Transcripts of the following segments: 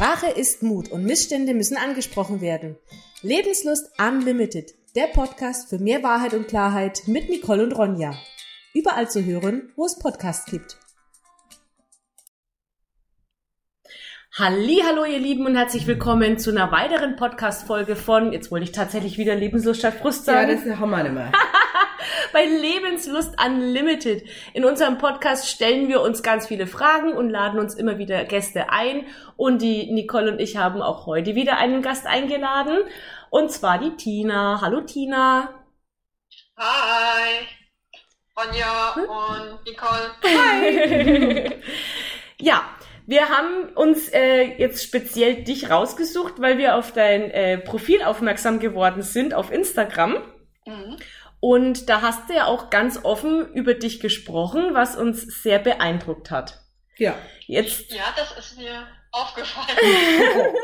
Sprache ist Mut und Missstände müssen angesprochen werden. Lebenslust Unlimited, der Podcast für mehr Wahrheit und Klarheit mit Nicole und Ronja. Überall zu hören, wo es Podcasts gibt. Hallo, ihr Lieben und herzlich willkommen zu einer weiteren Podcast-Folge von, jetzt wollte ich tatsächlich wieder Lebenslust statt Frust sagen. Ja, das haben wir nicht mehr. bei Lebenslust Unlimited. In unserem Podcast stellen wir uns ganz viele Fragen und laden uns immer wieder Gäste ein. Und die Nicole und ich haben auch heute wieder einen Gast eingeladen. Und zwar die Tina. Hallo Tina. Hi. Ronja hm? und Nicole. Hi. ja, wir haben uns äh, jetzt speziell dich rausgesucht, weil wir auf dein äh, Profil aufmerksam geworden sind auf Instagram. Mhm. Und da hast du ja auch ganz offen über dich gesprochen, was uns sehr beeindruckt hat. Ja. Jetzt. Ja, das ist mir aufgefallen.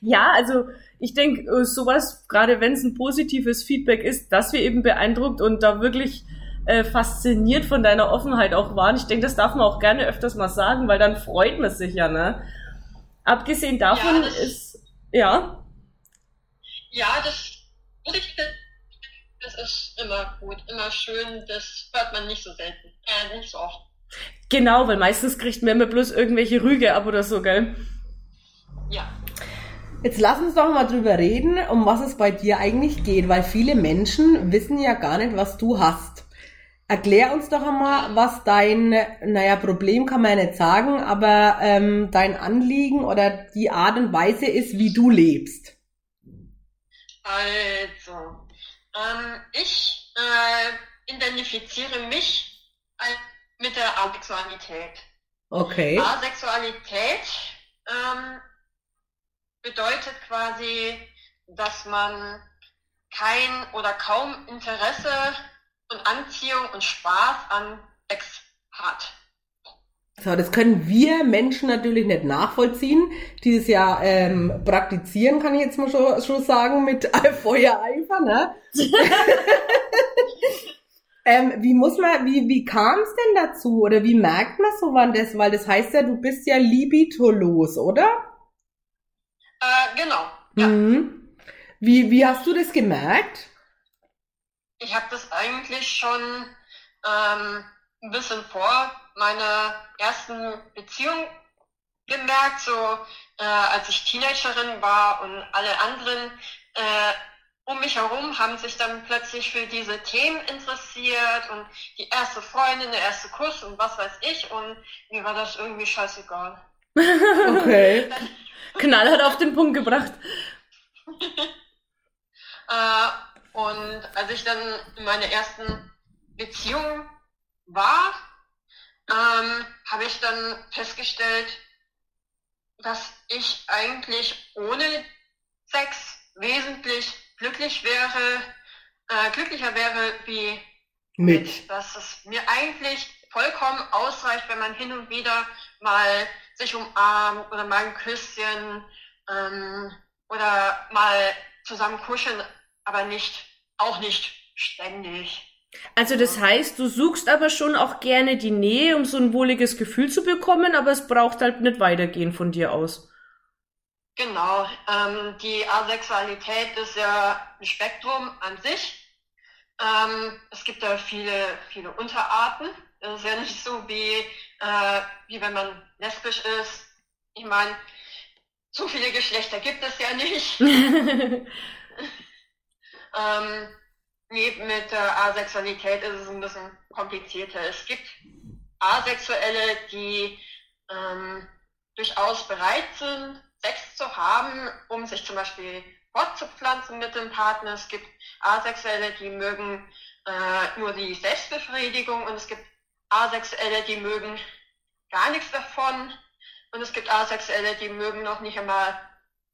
ja, also ich denke, äh, sowas, gerade wenn es ein positives Feedback ist, dass wir eben beeindruckt und da wirklich äh, fasziniert von deiner Offenheit auch waren. Ich denke, das darf man auch gerne öfters mal sagen, weil dann freut man sich ja, ne? Abgesehen davon ja, ist, ja. Ja, das ich das ist immer gut, immer schön. Das hört man nicht so selten, äh, nicht so oft. Genau, weil meistens kriegt man immer bloß irgendwelche Rüge ab oder so, gell? Ja. Jetzt lass uns doch mal drüber reden, um was es bei dir eigentlich geht, weil viele Menschen wissen ja gar nicht, was du hast. Erklär uns doch einmal, was dein, naja, Problem kann man ja nicht sagen, aber ähm, dein Anliegen oder die Art und Weise ist, wie du lebst. Also, ähm, ich äh, identifiziere mich mit der Asexualität. Okay. Asexualität ähm, bedeutet quasi, dass man kein oder kaum Interesse und Anziehung und Spaß an Sex hat. So, das können wir Menschen natürlich nicht nachvollziehen. Dieses Jahr ähm, praktizieren, kann ich jetzt mal schon, schon sagen, mit Feuereifer, ne? ähm, wie muss man, wie, wie kam es denn dazu? Oder wie merkt man so wann das? Weil das heißt ja, du bist ja libitolos, oder? Äh, genau. Ja. Mhm. Wie, wie hast du das gemerkt? Ich habe das eigentlich schon ähm, ein bisschen vor meiner ersten Beziehung gemerkt, so äh, als ich Teenagerin war und alle anderen äh, um mich herum haben sich dann plötzlich für diese Themen interessiert und die erste Freundin, der erste Kuss und was weiß ich und mir war das irgendwie scheißegal. Okay. Knallhart auf den Punkt gebracht. äh, und als ich dann in meiner ersten Beziehung war, ähm, habe ich dann festgestellt, dass ich eigentlich ohne Sex wesentlich glücklich wäre, äh, glücklicher wäre wie mit. mit. Dass es mir eigentlich vollkommen ausreicht, wenn man hin und wieder mal sich umarmt oder mal ein Küsschen ähm, oder mal zusammen kuscheln, aber nicht, auch nicht ständig. Also das heißt, du suchst aber schon auch gerne die Nähe, um so ein wohliges Gefühl zu bekommen, aber es braucht halt nicht weitergehen von dir aus. Genau, ähm, die Asexualität ist ja ein Spektrum an sich. Ähm, es gibt da viele, viele Unterarten. Es ist ja nicht so wie, äh, wie wenn man lesbisch ist. Ich meine, so viele Geschlechter gibt es ja nicht. ähm, mit der Asexualität ist es ein bisschen komplizierter. Es gibt Asexuelle, die ähm, durchaus bereit sind, Sex zu haben, um sich zum Beispiel fortzupflanzen mit dem Partner. Es gibt Asexuelle, die mögen äh, nur die Selbstbefriedigung und es gibt Asexuelle, die mögen gar nichts davon. Und es gibt Asexuelle, die mögen noch nicht einmal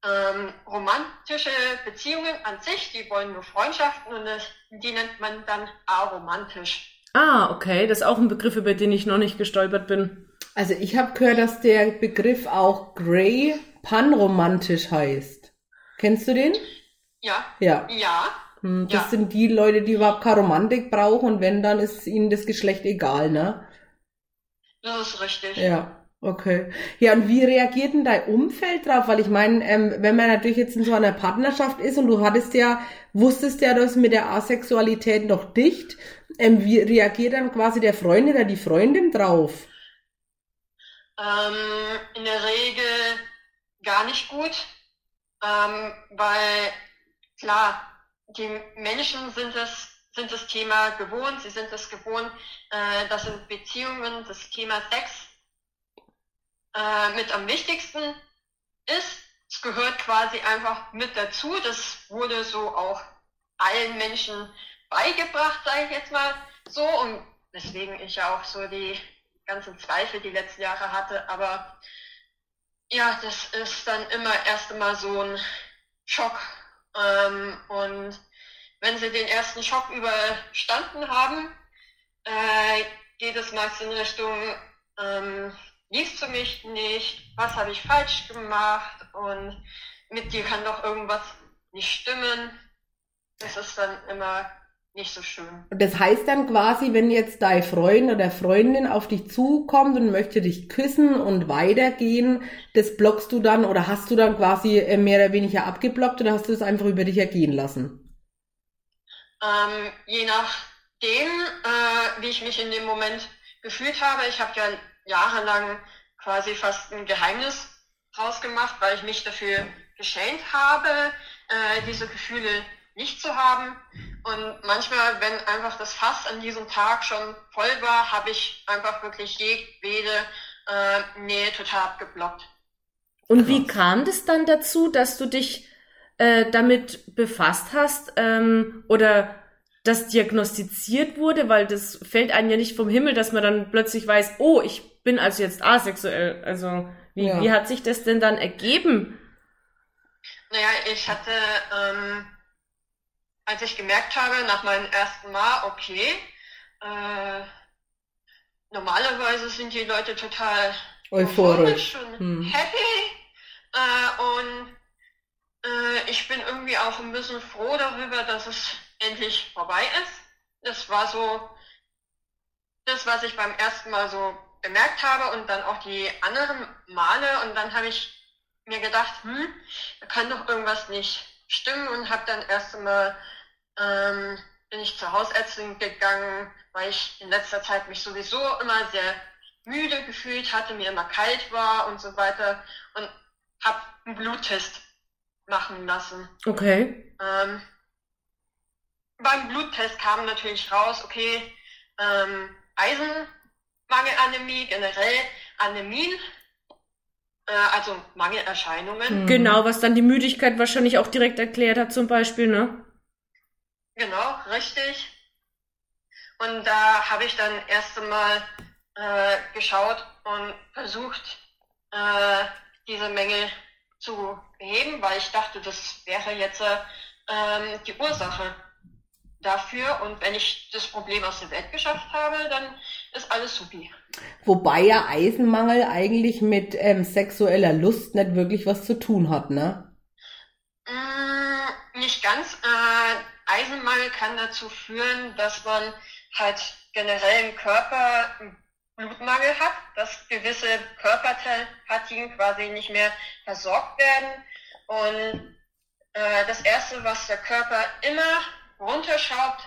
ähm, romantische Beziehungen an sich, die wollen nur Freundschaften und das, die nennt man dann aromantisch. Ah, okay, das ist auch ein Begriff, über den ich noch nicht gestolpert bin. Also ich habe gehört, dass der Begriff auch Grey panromantisch heißt. Kennst du den? Ja. Ja. Ja. Hm, das ja. sind die Leute, die überhaupt keine Romantik brauchen und wenn, dann ist ihnen das Geschlecht egal, ne? Das ist richtig. Ja. Okay. Ja, und wie reagiert denn dein Umfeld drauf? Weil ich meine, ähm, wenn man natürlich jetzt in so einer Partnerschaft ist und du hattest ja, wusstest ja das mit der Asexualität noch dicht, ähm, wie reagiert dann quasi der Freund oder die Freundin drauf? Ähm, in der Regel gar nicht gut, ähm, weil klar, die Menschen sind es sind das Thema gewohnt, sie sind es gewohnt, äh, dass in Beziehungen das Thema Sex äh, mit am wichtigsten ist. Es gehört quasi einfach mit dazu. Das wurde so auch allen Menschen beigebracht, sage ich jetzt mal so. Und weswegen ich ja auch so die ganzen Zweifel die letzten Jahre hatte. Aber ja, das ist dann immer erst einmal so ein Schock. Ähm, und wenn sie den ersten Schock überstanden haben, äh, geht es meist in Richtung, ähm, liebst du mich nicht, was habe ich falsch gemacht und mit dir kann doch irgendwas nicht stimmen. Das ist dann immer nicht so schön. Das heißt dann quasi, wenn jetzt dein Freund oder Freundin auf dich zukommt und möchte dich küssen und weitergehen, das blockst du dann oder hast du dann quasi äh, mehr oder weniger abgeblockt oder hast du das einfach über dich ergehen lassen? Ähm, je nachdem, äh, wie ich mich in dem Moment gefühlt habe. Ich habe ja jahrelang quasi fast ein Geheimnis rausgemacht, weil ich mich dafür geschämt habe, äh, diese Gefühle nicht zu haben. Und manchmal, wenn einfach das Fass an diesem Tag schon voll war, habe ich einfach wirklich jedwede äh, Nähe total abgeblockt. Und wie kam das dann dazu, dass du dich äh, damit befasst hast ähm, oder das diagnostiziert wurde, weil das fällt einem ja nicht vom Himmel, dass man dann plötzlich weiß, oh, ich bin also jetzt asexuell. Also wie, ja. wie hat sich das denn dann ergeben? Naja, ich hatte, ähm, als ich gemerkt habe, nach meinem ersten Mal, okay, äh, normalerweise sind die Leute total euphorisch und hm. happy äh, und äh, ich bin irgendwie auch ein bisschen froh darüber, dass es endlich vorbei ist. Das war so das, was ich beim ersten Mal so bemerkt habe und dann auch die anderen Male und dann habe ich mir gedacht, hm, da kann doch irgendwas nicht stimmen und habe dann erst einmal ähm, bin ich zur Hausärztin gegangen, weil ich in letzter Zeit mich sowieso immer sehr müde gefühlt hatte, mir immer kalt war und so weiter und habe einen Bluttest machen lassen. Okay. Ähm, beim Bluttest kam natürlich raus, okay, ähm, Eisenmangelanämie, generell Anämien, äh, also Mangelerscheinungen. Mhm. Genau, was dann die Müdigkeit wahrscheinlich auch direkt erklärt hat zum Beispiel, ne? Genau, richtig. Und da habe ich dann erst einmal äh, geschaut und versucht, äh, diese Mängel zu beheben, weil ich dachte, das wäre jetzt äh, die Ursache dafür. Und wenn ich das Problem aus der Welt geschafft habe, dann ist alles supi. Wobei ja Eisenmangel eigentlich mit ähm, sexueller Lust nicht wirklich was zu tun hat, ne? Mm, nicht ganz. Äh, Eisenmangel kann dazu führen, dass man halt generell im Körper Blutmangel hat, dass gewisse Körperpartien quasi nicht mehr versorgt werden. Und äh, das Erste, was der Körper immer runterschraubt,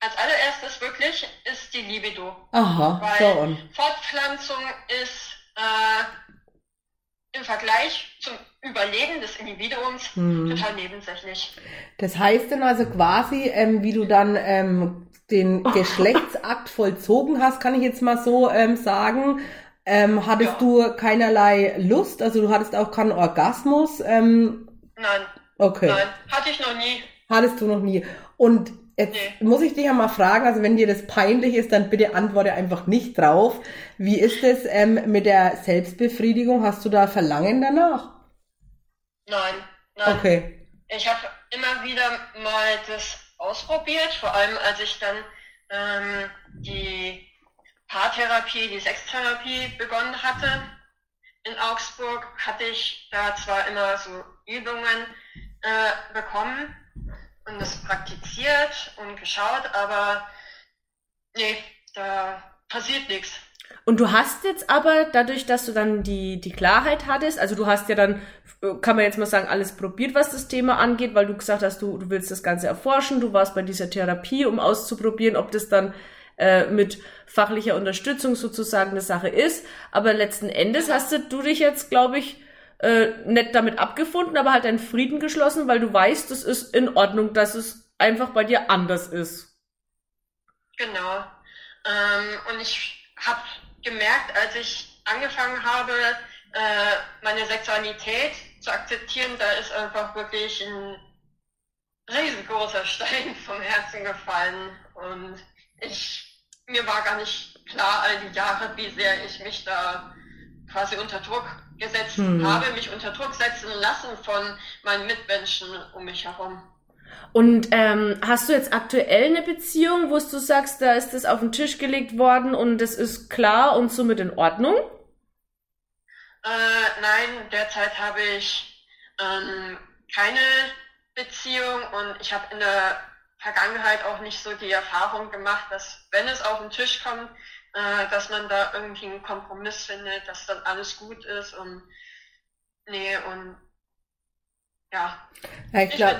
als allererstes wirklich, ist die Libido. Aha, Weil so Fortpflanzung ist äh, im Vergleich zum Überleben des Individuums hm. total nebensächlich. Das heißt dann also quasi, ähm, wie du dann ähm, den Geschlechtsakt vollzogen hast, kann ich jetzt mal so ähm, sagen, ähm, hattest ja. du keinerlei Lust, also du hattest auch keinen Orgasmus? Ähm, Nein. Okay. Nein, hatte ich noch nie. Hattest du noch nie. Und jetzt nee. muss ich dich ja mal fragen, also wenn dir das peinlich ist, dann bitte antworte einfach nicht drauf. Wie ist es ähm, mit der Selbstbefriedigung? Hast du da Verlangen danach? Nein, nein. Okay. Ich habe immer wieder mal das ausprobiert, vor allem als ich dann ähm, die Paartherapie, die Sextherapie begonnen hatte in Augsburg, hatte ich da zwar immer so Übungen äh, bekommen und das praktiziert und geschaut, aber nee, da passiert nichts. Und du hast jetzt aber, dadurch, dass du dann die, die Klarheit hattest, also du hast ja dann, kann man jetzt mal sagen, alles probiert, was das Thema angeht, weil du gesagt hast, du, du willst das Ganze erforschen, du warst bei dieser Therapie, um auszuprobieren, ob das dann äh, mit fachlicher Unterstützung sozusagen eine Sache ist. Aber letzten Endes hast du, du dich jetzt, glaube ich, äh, nicht damit abgefunden, aber halt einen Frieden geschlossen, weil du weißt, es ist in Ordnung, dass es einfach bei dir anders ist. Genau. Ähm, und ich habe gemerkt, als ich angefangen habe, äh, meine Sexualität zu akzeptieren, da ist einfach wirklich ein riesengroßer Stein vom Herzen gefallen. Und ich, mir war gar nicht klar all die Jahre, wie sehr ich mich da quasi unter Druck gesetzt hm. habe, mich unter Druck setzen lassen von meinen Mitmenschen um mich herum. Und ähm, hast du jetzt aktuell eine Beziehung, wo du sagst, da ist das auf den Tisch gelegt worden und das ist klar und somit in Ordnung? Äh, nein, derzeit habe ich ähm, keine Beziehung und ich habe in der Vergangenheit auch nicht so die Erfahrung gemacht, dass wenn es auf den Tisch kommt, äh, dass man da irgendwie einen Kompromiss findet, dass dann alles gut ist und nee und ja, ja ich, glaub,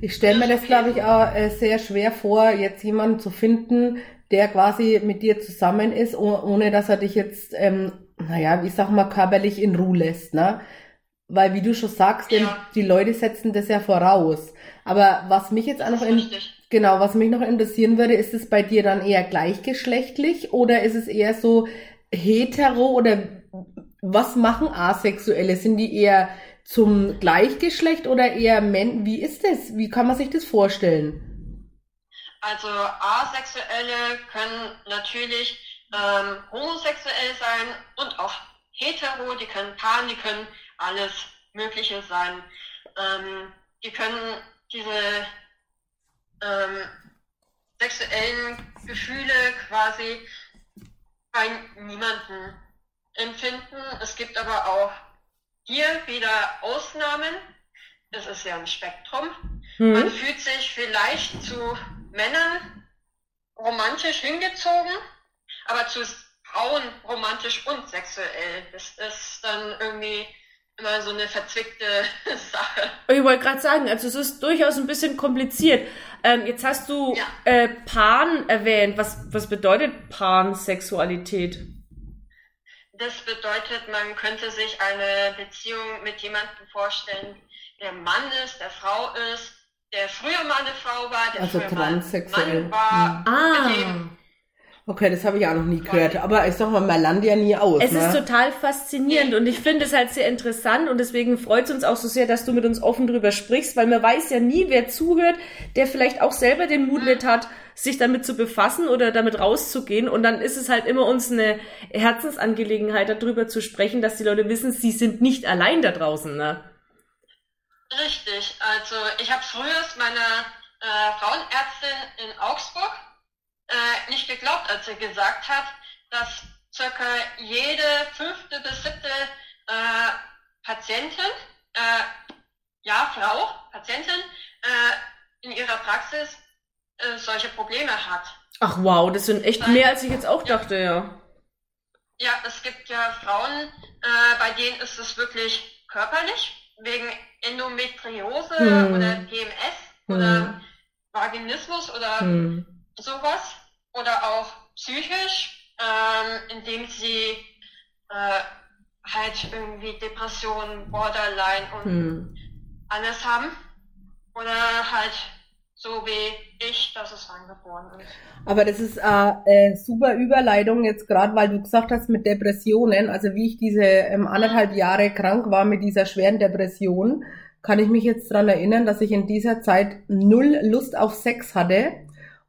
ich stelle mir das, glaube ich, auch äh, sehr schwer vor, jetzt jemanden zu finden, der quasi mit dir zusammen ist, ohne dass er dich jetzt, ähm, naja, wie sag mal, körperlich in Ruhe lässt, ne? Weil, wie du schon sagst, ja. die Leute setzen das ja voraus. Aber was mich jetzt auch noch in, genau, was mich noch interessieren würde, ist es bei dir dann eher gleichgeschlechtlich oder ist es eher so hetero oder was machen Asexuelle? Sind die eher zum Gleichgeschlecht oder eher Men? Wie ist das? Wie kann man sich das vorstellen? Also Asexuelle können natürlich ähm, homosexuell sein und auch hetero, die können paaren, die können alles Mögliche sein. Ähm, die können diese ähm, sexuellen Gefühle quasi bei niemanden empfinden. Es gibt aber auch hier wieder Ausnahmen. Es ist ja ein Spektrum. Mhm. Man fühlt sich vielleicht zu Männern romantisch hingezogen, aber zu Frauen romantisch und sexuell. Das ist dann irgendwie immer so eine verzwickte Sache. Ich wollte gerade sagen, also es ist durchaus ein bisschen kompliziert. Ähm, jetzt hast du ja. äh, Pan erwähnt. Was, was bedeutet Pansexualität? Das bedeutet, man könnte sich eine Beziehung mit jemandem vorstellen, der Mann ist, der Frau ist, der früher mal eine Frau war, der also früher transsexuell. Mann war. Ah. Okay, das habe ich auch noch nie gehört. Aber ich sag mal, man lernt ja nie aus. Es ne? ist total faszinierend und ich finde es halt sehr interessant und deswegen freut es uns auch so sehr, dass du mit uns offen drüber sprichst, weil man weiß ja nie, wer zuhört, der vielleicht auch selber den Mut nicht hat, sich damit zu befassen oder damit rauszugehen. Und dann ist es halt immer uns eine Herzensangelegenheit, darüber zu sprechen, dass die Leute wissen, sie sind nicht allein da draußen. Ne? Richtig. Also ich habe früher meiner äh, Frauenärztin in Augsburg äh, nicht geglaubt, als er gesagt hat, dass circa jede fünfte bis siebte äh, Patientin, äh, ja, Frau, Patientin, äh, in ihrer Praxis äh, solche Probleme hat. Ach wow, das sind echt mehr, als ich jetzt auch dachte, ja. Ja, es gibt ja Frauen, äh, bei denen ist es wirklich körperlich, wegen Endometriose hm. oder PMS hm. oder Vaginismus oder hm. sowas oder auch psychisch, ähm, indem sie äh, halt irgendwie Depressionen, Borderline und hm. alles haben. Oder halt so wie ich, dass es angeboren ist. Aber das ist eine äh, super Überleitung jetzt gerade, weil du gesagt hast mit Depressionen, also wie ich diese ähm, anderthalb Jahre krank war mit dieser schweren Depression, kann ich mich jetzt dran erinnern, dass ich in dieser Zeit null Lust auf Sex hatte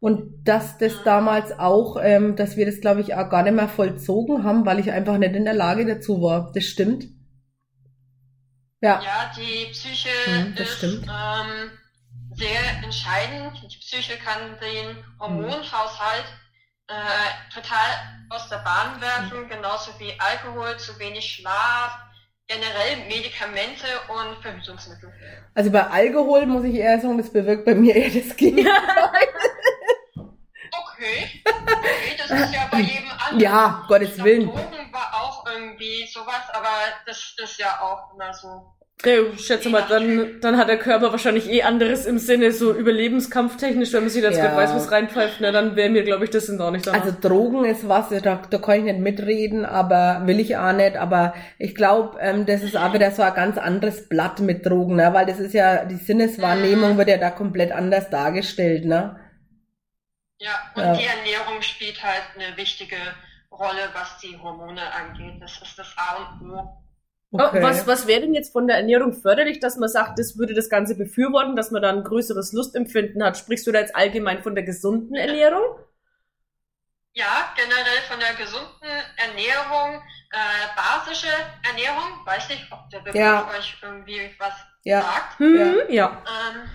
und dass das damals auch, ähm, dass wir das, glaube ich, auch gar nicht mehr vollzogen haben, weil ich einfach nicht in der Lage dazu war. Das stimmt. Ja, ja die Psyche hm, ist ähm, sehr entscheidend. Die Psyche kann den Hormonhaushalt äh, total aus der Bahn werfen, genauso wie Alkohol, zu wenig Schlaf, generell Medikamente und Verhütungsmittel. Also bei Alkohol muss ich eher sagen, das bewirkt bei mir eher das Gegenteil. Okay. okay, das ist ja bei jedem Ja, Gottes Willen. Drogen war auch irgendwie sowas, aber das ist ja auch immer so. Ich schätze mal, dann, dann hat der Körper wahrscheinlich eh anderes im Sinne, so überlebenskampftechnisch, wenn man sich jetzt Ja. ja. weiß, was reinpfeift, ne, dann wäre mir, glaube ich, das sind auch nicht da. Also Drogen ist was, da, da kann ich nicht mitreden, aber will ich auch nicht. Aber ich glaube, ähm, das ist auch wieder so ein ganz anderes Blatt mit Drogen, ne? weil das ist ja, die Sinneswahrnehmung wird ja da komplett anders dargestellt. Ne? Ja, und Ja. die Ernährung spielt halt eine wichtige Rolle, was die Hormone angeht. Das ist das A und O. Okay. Oh, Was, was wäre denn jetzt von der Ernährung förderlich, dass man sagt, das würde das Ganze befürworten, dass man da ein größeres Lustempfinden hat? Sprichst du da jetzt allgemein von der gesunden Ernährung? Ja, generell von der gesunden Ernährung, äh, basische Ernährung, weiß nicht, ob der Begriff Ja. euch irgendwie was Ja. sagt. Hm, ja. Ähm,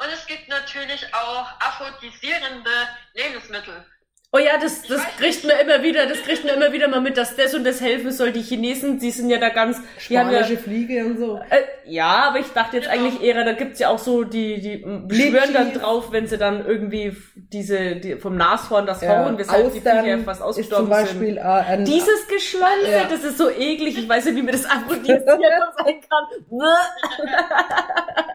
und es gibt natürlich auch aphrodisierende Lebensmittel. Oh ja, das, das kriegt man immer wieder, das kriegt man immer wieder mal mit, dass das und das helfen soll. Die Chinesen, die sind ja da ganz, haben ja, Spanische Fliege und so. Äh, ja, aber ich dachte jetzt Genau. eigentlich eher, da gibt's ja auch so, die, die m, beschwören dann drauf, wenn sie dann irgendwie diese, die, vom Nashorn das Ja. Horn, weshalb die Austern Viecher fast ist zum ausgestorben Beispiel sind. äh, ein, Dieses Geschleunze, Ja. das ist so eklig. Ich weiß nicht, wie mir das aphrodisiert sein kann.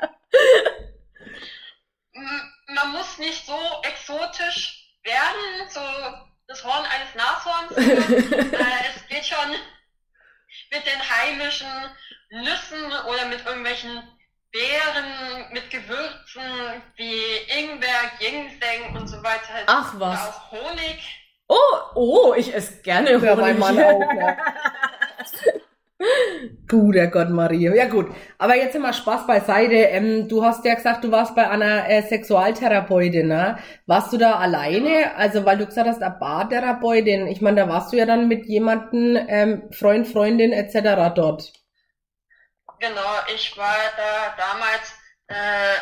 Man muss nicht so exotisch werden, so das Horn eines Nashorns. äh, es geht schon mit den heimischen Nüssen oder mit irgendwelchen Beeren, mit Gewürzen wie Ingwer, Ginseng und so weiter. Ach Oder was. auch Honig. Oh, oh, ich esse gerne Ja, mein Honig. Mann auch? Guter Gott, Maria. Ja gut, aber jetzt immer Spaß beiseite. Ähm, du hast ja gesagt, du warst bei einer äh, Sexualtherapeutin, ne? Warst du da alleine? Also, weil du gesagt hast, eine Bartherapeutin. Ich meine, da warst du ja dann mit jemandem, ähm, Freund, Freundin etc. dort. Genau, ich war da damals äh,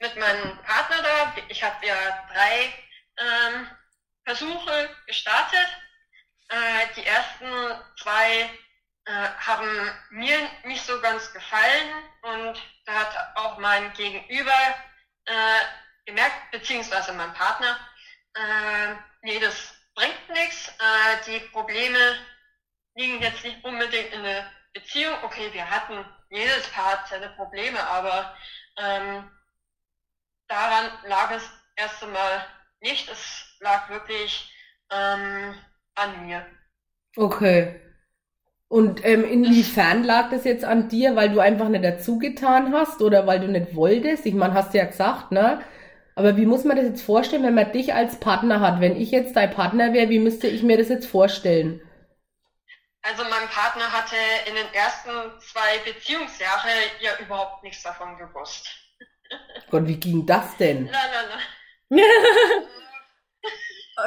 mit meinem Partner da. Ich habe ja drei ähm, Versuche gestartet. Äh, die ersten zwei äh, haben mir nicht so ganz gefallen und da hat auch mein Gegenüber äh, gemerkt, beziehungsweise mein Partner, äh, nee, das bringt nichts. Äh, die Probleme liegen jetzt nicht unbedingt in der Beziehung. Okay, wir hatten, jedes Paar seine Probleme, aber ähm, daran lag es erst einmal nicht. Es lag wirklich ähm, an mir. Okay. Und ähm, inwiefern lag das jetzt an dir, weil du einfach nicht dazugetan hast oder weil du nicht wolltest? Ich meine, hast du ja gesagt, ne? Aber wie muss man das jetzt vorstellen, wenn man dich als Partner hat? Wenn ich jetzt dein Partner wäre, wie müsste ich mir das jetzt vorstellen? Also mein Partner hatte in den ersten zwei Beziehungsjahren ja überhaupt nichts davon gewusst. Gott, wie ging das denn? Na, na, na.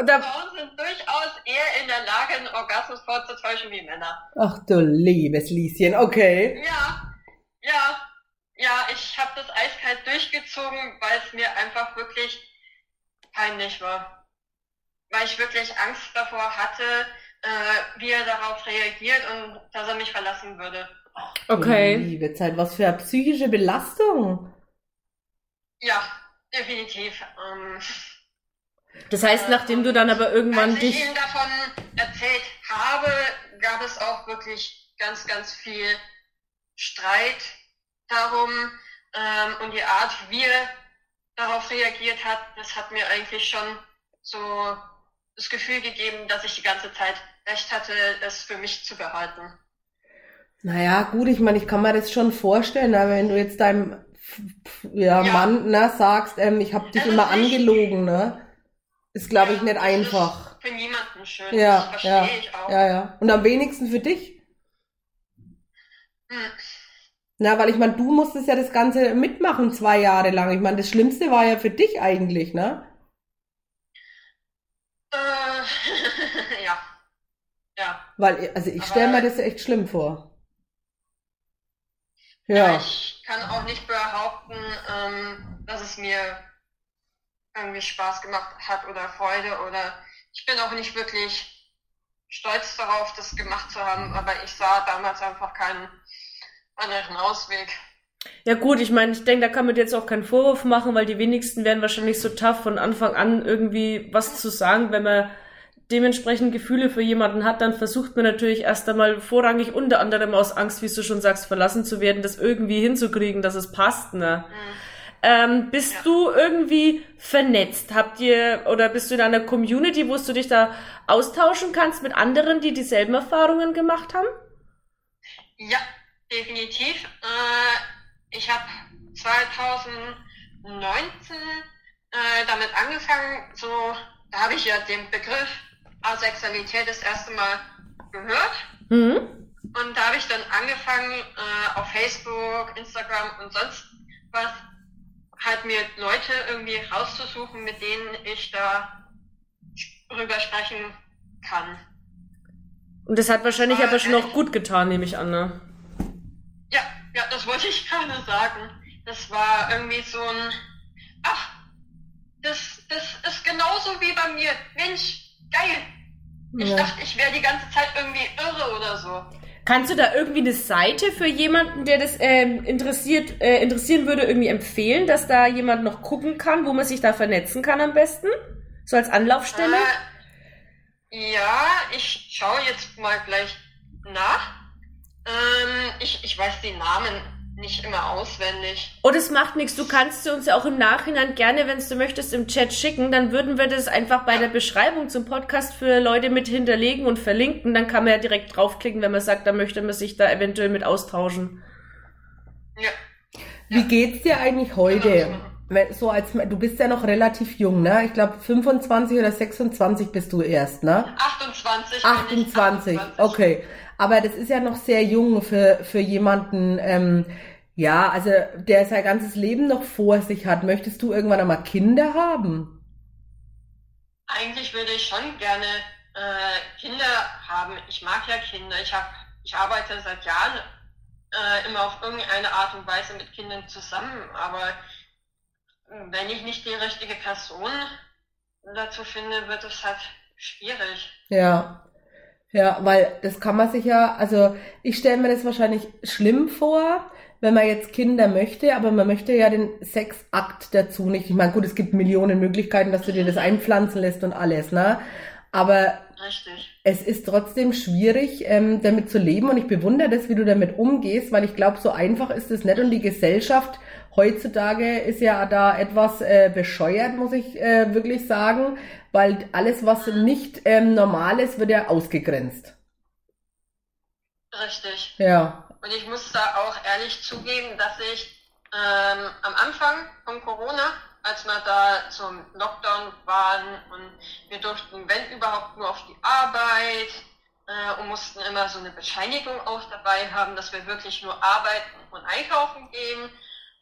Da, Frauen sind durchaus eher in der Lage, einen Orgasmus vorzutäuschen wie Männer. Ach du liebes Lieschen, okay. Ja, ja, ja, ich habe das eiskalt durchgezogen, weil es mir einfach wirklich peinlich war. Weil ich wirklich Angst davor hatte, äh, wie er darauf reagiert und dass er mich verlassen würde. okay. Liebe Zeit, was für eine psychische Belastung. Ja, definitiv. Ähm, Das heißt, nachdem du dann aber irgendwann Als ich dich, ihm davon erzählt habe, gab es auch wirklich ganz, ganz viel Streit darum ähm, und die Art, wie er darauf reagiert hat, das hat mir eigentlich schon so das Gefühl gegeben, dass ich die ganze Zeit recht hatte, es für mich zu behalten. Naja, gut, ich meine, ich kann mir das schon vorstellen, aber wenn du jetzt deinem ja, Ja. Mann ne, sagst, ähm, ich habe dich Also immer angelogen, ne? Ist, glaube ich, nicht einfach. Für niemanden schön. Ja, das verstehe ja, ich auch. ja, ja. Und am wenigsten für dich? Hm. Na, weil ich meine, du musstest ja das Ganze mitmachen zwei Jahre lang. Ich meine, das Schlimmste war ja für dich eigentlich, ne? Äh, ja. Ja. Weil, also ich stelle mir das echt schlimm vor. Ja. Ja. Ich kann auch nicht behaupten, ähm, dass es mir irgendwie Spaß gemacht hat oder Freude oder ich bin auch nicht wirklich stolz darauf, das gemacht zu haben, aber ich sah damals einfach keinen anderen Ausweg. ja gut, ich meine, ich denke, da kann man jetzt auch keinen Vorwurf machen, weil die wenigsten werden wahrscheinlich so tough von Anfang an irgendwie was zu sagen, wenn man dementsprechend Gefühle für jemanden hat, dann versucht man natürlich erst einmal vorrangig unter anderem aus Angst, wie du schon sagst, verlassen zu werden, das irgendwie hinzukriegen, dass es passt. Ne? Mhm. Ähm, bist ja. du irgendwie vernetzt? Habt ihr oder bist du in einer Community, wo du dich da austauschen kannst mit anderen, die dieselben Erfahrungen gemacht haben? Ja, definitiv. Äh, ich habe 2019 äh, damit angefangen, so, da habe ich ja den Begriff Asexualität das erste Mal gehört. Mhm. Und da habe ich dann angefangen, äh, auf Facebook, Instagram und sonst was, halt mir Leute irgendwie rauszusuchen, mit denen ich da drüber sprechen kann. Und das hat wahrscheinlich aber schon noch gut getan, nehme ich an, ne? Ja, ja, das wollte ich gerade sagen. Das war irgendwie so ein, ach, das, das ist genauso wie bei mir. Mensch, geil. Ich ja. dachte, ich wäre die ganze Zeit irgendwie irre oder so. Kannst du da irgendwie eine Seite für jemanden, der das ähm, interessiert, äh, interessieren würde, irgendwie empfehlen, dass da jemand noch gucken kann, wo man sich da vernetzen kann am besten? So als Anlaufstelle? Äh, ja, ich schaue jetzt mal gleich nach. Ähm, ich, ich weiß die Namen nicht immer auswendig. Oh, das macht nichts. Du kannst sie uns ja auch im Nachhinein gerne, wenn du möchtest, im Chat schicken. Dann würden wir das einfach bei der Beschreibung zum Podcast für Leute mit hinterlegen und verlinken. Dann kann man ja direkt draufklicken, wenn man sagt, da möchte man sich da eventuell mit austauschen. Ja. Wie geht's dir eigentlich heute? So als du bist ja noch relativ jung, ne? Ich glaube 25 oder 26 bist du erst, ne? 28. 28. 28. Okay. Aber das ist ja noch sehr jung für, für jemanden, ähm, ja, also der sein ganzes Leben noch vor sich hat. Möchtest du irgendwann einmal Kinder haben? Eigentlich würde ich schon gerne äh, Kinder haben. Ich mag ja Kinder. Ich, hab, ich arbeite seit Jahren äh, immer auf irgendeine Art und Weise mit Kindern zusammen. Aber wenn ich nicht die richtige Person dazu finde, wird es halt schwierig. Ja. Ja, weil das kann man sich ja, also ich stelle mir das wahrscheinlich schlimm vor, wenn man jetzt Kinder möchte, aber man möchte ja den Sexakt dazu nicht. Ich meine, gut, es gibt Millionen Möglichkeiten, dass du dir das einpflanzen lässt und alles, ne? Aber Richtig. es ist trotzdem schwierig, ähm, damit zu leben und ich bewundere das, wie du damit umgehst, weil ich glaube, so einfach ist es nicht und die Gesellschaft heutzutage ist ja da etwas äh, bescheuert, muss ich äh, wirklich sagen, weil alles, was nicht ähm, normal ist, wird ja ausgegrenzt. Richtig. Ja. Und ich muss da auch ehrlich zugeben, dass ich ähm, am Anfang von Corona, als wir da zum Lockdown waren und wir durften, wenn überhaupt, nur auf die Arbeit äh, und mussten immer so eine Bescheinigung auch dabei haben, dass wir wirklich nur arbeiten und einkaufen gehen,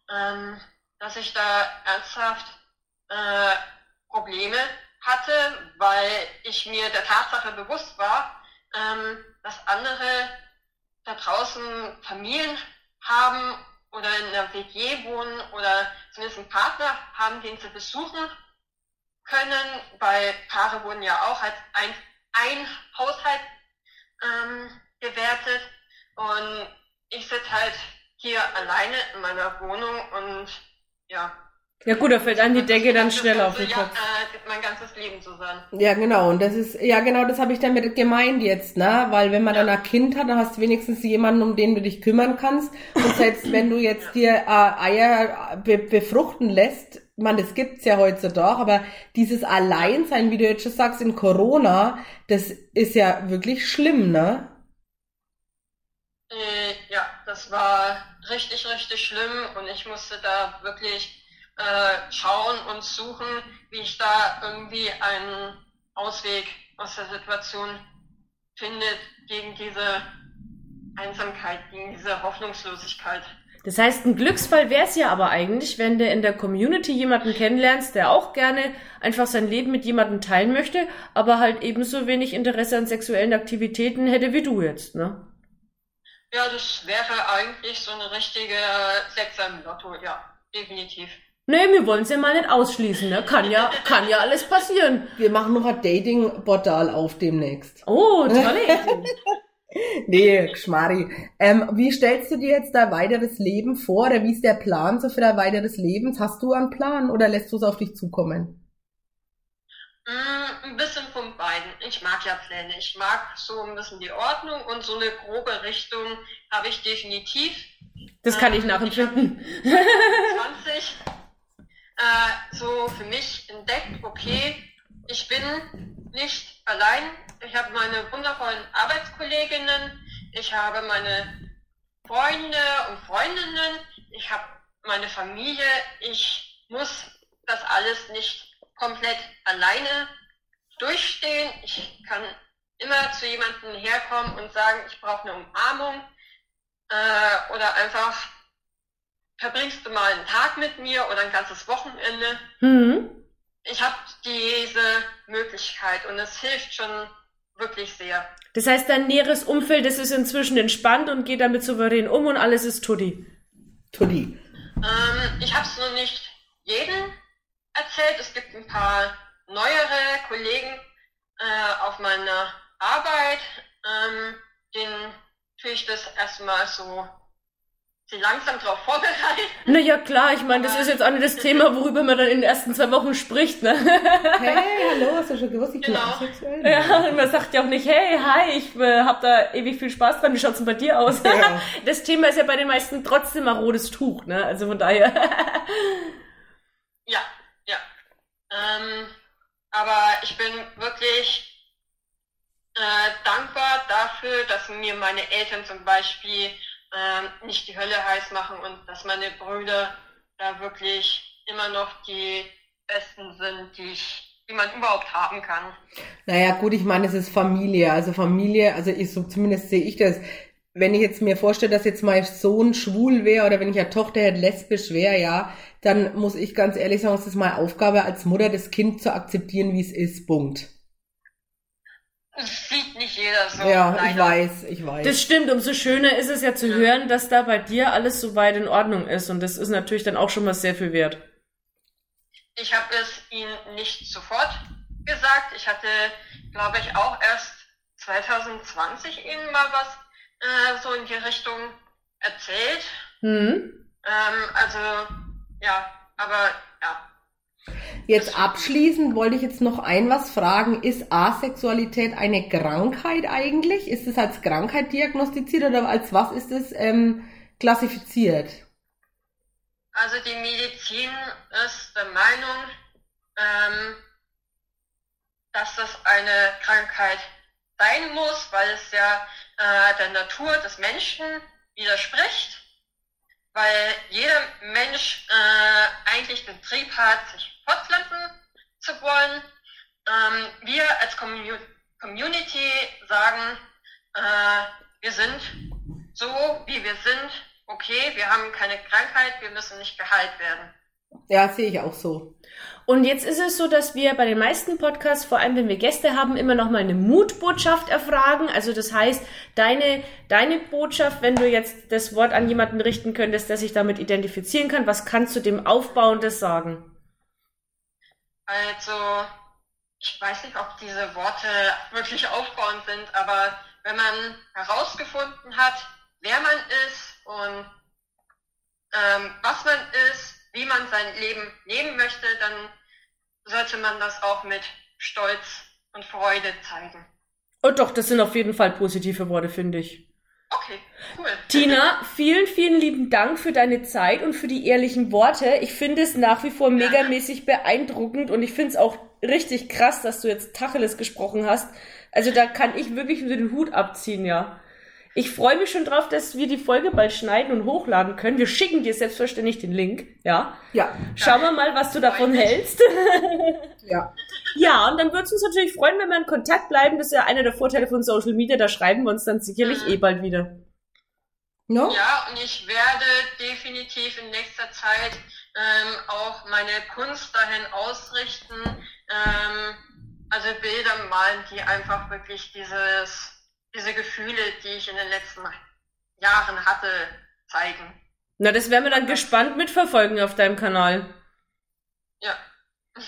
ähm, dass ich da ernsthaft äh, Probleme hatte, weil ich mir der Tatsache bewusst war, ähm, dass andere da draußen Familien haben oder in einer WG wohnen oder zumindest einen Partner haben, den sie besuchen können, weil Paare wurden ja auch als ein, ein Haushalt ähm, gewertet. Und ich sitze halt hier alleine in meiner Wohnung und ja, ja gut, da fällt an die Decke dann schnell auf den Kopf. Ja, äh, mein ganzes Leben sein. Ja, genau. Und das ist, ja genau, das habe ich damit gemeint jetzt, ne? Weil wenn man ja. dann ein Kind hat, dann hast du wenigstens jemanden, um den du dich kümmern kannst. Und selbst wenn du jetzt dir äh, Eier be befruchten lässt, man, das gibt's ja heutzutage, aber dieses Alleinsein, wie du jetzt schon sagst, in Corona, das ist ja wirklich schlimm, ne? Äh, ja, das war richtig, richtig schlimm und ich musste da wirklich äh, schauen und suchen, wie ich da irgendwie einen Ausweg aus der Situation finde gegen diese Einsamkeit, gegen diese Hoffnungslosigkeit. Das heißt, ein Glücksfall wäre es ja aber eigentlich, wenn du in der Community jemanden kennenlernst, der auch gerne einfach sein Leben mit jemandem teilen möchte, aber halt ebenso wenig Interesse an sexuellen Aktivitäten hätte wie du jetzt, ne? Ja, das wäre eigentlich so eine richtige Sechser im Lotto, ja, definitiv. Nee, wir wollen es ja mal nicht ausschließen, ne? Kann ja, kann ja alles passieren. Wir machen noch ein Dating-Portal auf demnächst. Oh, tolle nee, Schmari. Ähm, wie stellst du dir jetzt dein weiteres Leben vor? Oder wie ist der Plan so für dein weiteres Leben? Hast du einen Plan oder lässt du es auf dich zukommen? Mm, ein bisschen von beiden. Ich mag ja Pläne. Ich mag so ein bisschen die Ordnung und so eine grobe Richtung habe ich definitiv. Das kann ich ähm, nachempfinden. Ich 20 äh, so für mich entdeckt, okay, ich bin nicht allein. Ich habe meine wundervollen Arbeitskolleginnen, ich habe meine Freunde und Freundinnen, ich habe meine Familie. Ich muss das alles nicht komplett alleine durchstehen. Ich kann immer zu jemandem herkommen und sagen, ich brauche eine Umarmung äh, oder einfach verbringst du mal einen Tag mit mir oder ein ganzes Wochenende. Mhm. Ich habe diese Möglichkeit und es hilft schon wirklich sehr. Das heißt, dein näheres Umfeld das ist inzwischen entspannt und geht damit souverän um und alles ist Tutti. Tutti. Ähm, ich habe es noch nicht jedem erzählt. Es gibt ein paar neuere Kollegen äh, auf meiner Arbeit, ähm, denen tue ich das erstmal so sie langsam darauf vorbereiten. Naja, klar, ich meine, das ist jetzt auch nicht das Thema, worüber man dann in den ersten zwei Wochen spricht, ne? Hey, hallo, hast du schon gewusst, ich bin genau. asexuell? Ja, und man sagt ja auch nicht, hey, hi, ich äh, hab da ewig viel Spaß dran, wie schaut's denn bei dir aus? Ja. Das Thema ist ja bei den meisten trotzdem ein rotes Tuch, ne? Also von daher. ja. Ähm, aber ich bin wirklich äh, dankbar dafür, dass mir meine Eltern zum Beispiel äh, nicht die Hölle heiß machen und dass meine Brüder da wirklich immer noch die besten sind, die ich die man überhaupt haben kann. Naja, gut, ich meine, es ist Familie. Also Familie, also ich so zumindest sehe ich das. Wenn ich jetzt mir vorstelle, dass jetzt mein Sohn schwul wäre oder wenn ich eine Tochter hätte lesbisch wäre, ja, dann muss ich ganz ehrlich sagen, es ist meine Aufgabe als Mutter, das Kind zu akzeptieren, wie es ist. Punkt. Das sieht nicht jeder so. Ja, leider. ich weiß, ich weiß. Das stimmt. Umso schöner ist es ja zu hören, dass da bei dir alles so weit in Ordnung ist. Und das ist natürlich dann auch schon mal sehr viel wert. Ich habe es ihnen nicht sofort gesagt. Ich hatte, glaube ich, auch erst 2020 ihnen mal was äh, so in die Richtung erzählt. Mhm. Ähm, also, ja, aber ja, Jetzt abschließend wollte ich jetzt noch ein was fragen. Ist Asexualität eine Krankheit eigentlich? Ist es als Krankheit diagnostiziert oder als was ist es ähm, klassifiziert? Also die Medizin ist der Meinung, ähm, dass das eine Krankheit sein muss, weil es ja äh, der Natur des Menschen widerspricht, weil jeder Mensch äh, eigentlich den Trieb hat, sich fortpflanzen zu wollen. Ähm, wir als Commun Community sagen, äh, wir sind so, wie wir sind. Okay, wir haben keine Krankheit, wir müssen nicht geheilt werden. Ja, sehe ich auch so. Und jetzt ist es so, dass wir bei den meisten Podcasts, vor allem wenn wir Gäste haben, immer noch mal eine Mutbotschaft erfragen. Also das heißt, deine, deine Botschaft, wenn du jetzt das Wort an jemanden richten könntest, der sich damit identifizieren kann, was kannst du dem Aufbauendes sagen? Also, ich weiß nicht, ob diese Worte wirklich aufbauend sind, aber wenn man herausgefunden hat, wer man ist und ähm, was man ist, wie man sein Leben leben möchte, dann sollte man das auch mit Stolz und Freude zeigen. Oh doch, das sind auf jeden Fall positive Worte, finde ich. Okay, cool. Tina, vielen, vielen lieben Dank für deine Zeit und für die ehrlichen Worte. Ich finde es nach wie vor megamäßig beeindruckend und ich finde es auch richtig krass, dass du jetzt Tacheles gesprochen hast. Also da kann ich wirklich nur den Hut abziehen, ja. Ich freue mich schon drauf, dass wir die Folge bald schneiden und hochladen können. Wir schicken dir selbstverständlich den Link, ja? Ja. Schauen wir mal, was du davon hältst. ja. Ja, und dann würde es uns natürlich freuen, wenn wir in Kontakt bleiben. Das ist ja einer der Vorteile von Social Media. Da schreiben wir uns dann sicherlich mhm. eh bald wieder. No? Ja, und ich werde definitiv in nächster Zeit ähm, auch meine Kunst dahin ausrichten, ähm, also Bilder malen, die einfach wirklich dieses diese Gefühle, die ich in den letzten Jahren hatte, zeigen. Na, das werden wir dann gespannt mitverfolgen auf deinem Kanal. Ja.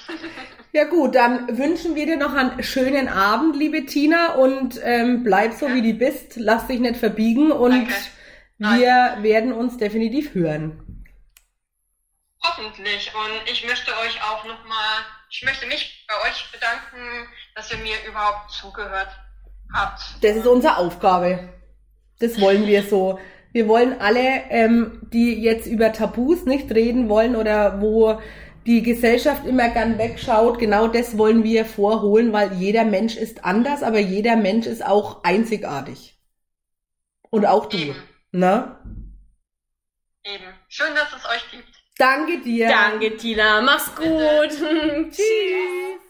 ja gut, dann wünschen wir dir noch einen schönen Abend, liebe Tina, und ähm, bleib so ja. wie du bist, lass dich nicht verbiegen und Danke. wir Nein. werden uns definitiv hören. Hoffentlich. Und ich möchte euch auch nochmal ich möchte mich bei euch bedanken, dass ihr mir überhaupt zugehört habt. Das ist unsere Aufgabe. Das wollen wir so. Wir wollen alle, ähm, die jetzt über Tabus nicht reden wollen oder wo die Gesellschaft immer gern wegschaut, genau das wollen wir vorholen, weil jeder Mensch ist anders, aber jeder Mensch ist auch einzigartig. Und auch du. Eben. Na? Eben. Schön, dass es euch gibt. Danke dir. Danke, Tina. Mach's gut. Tschüss.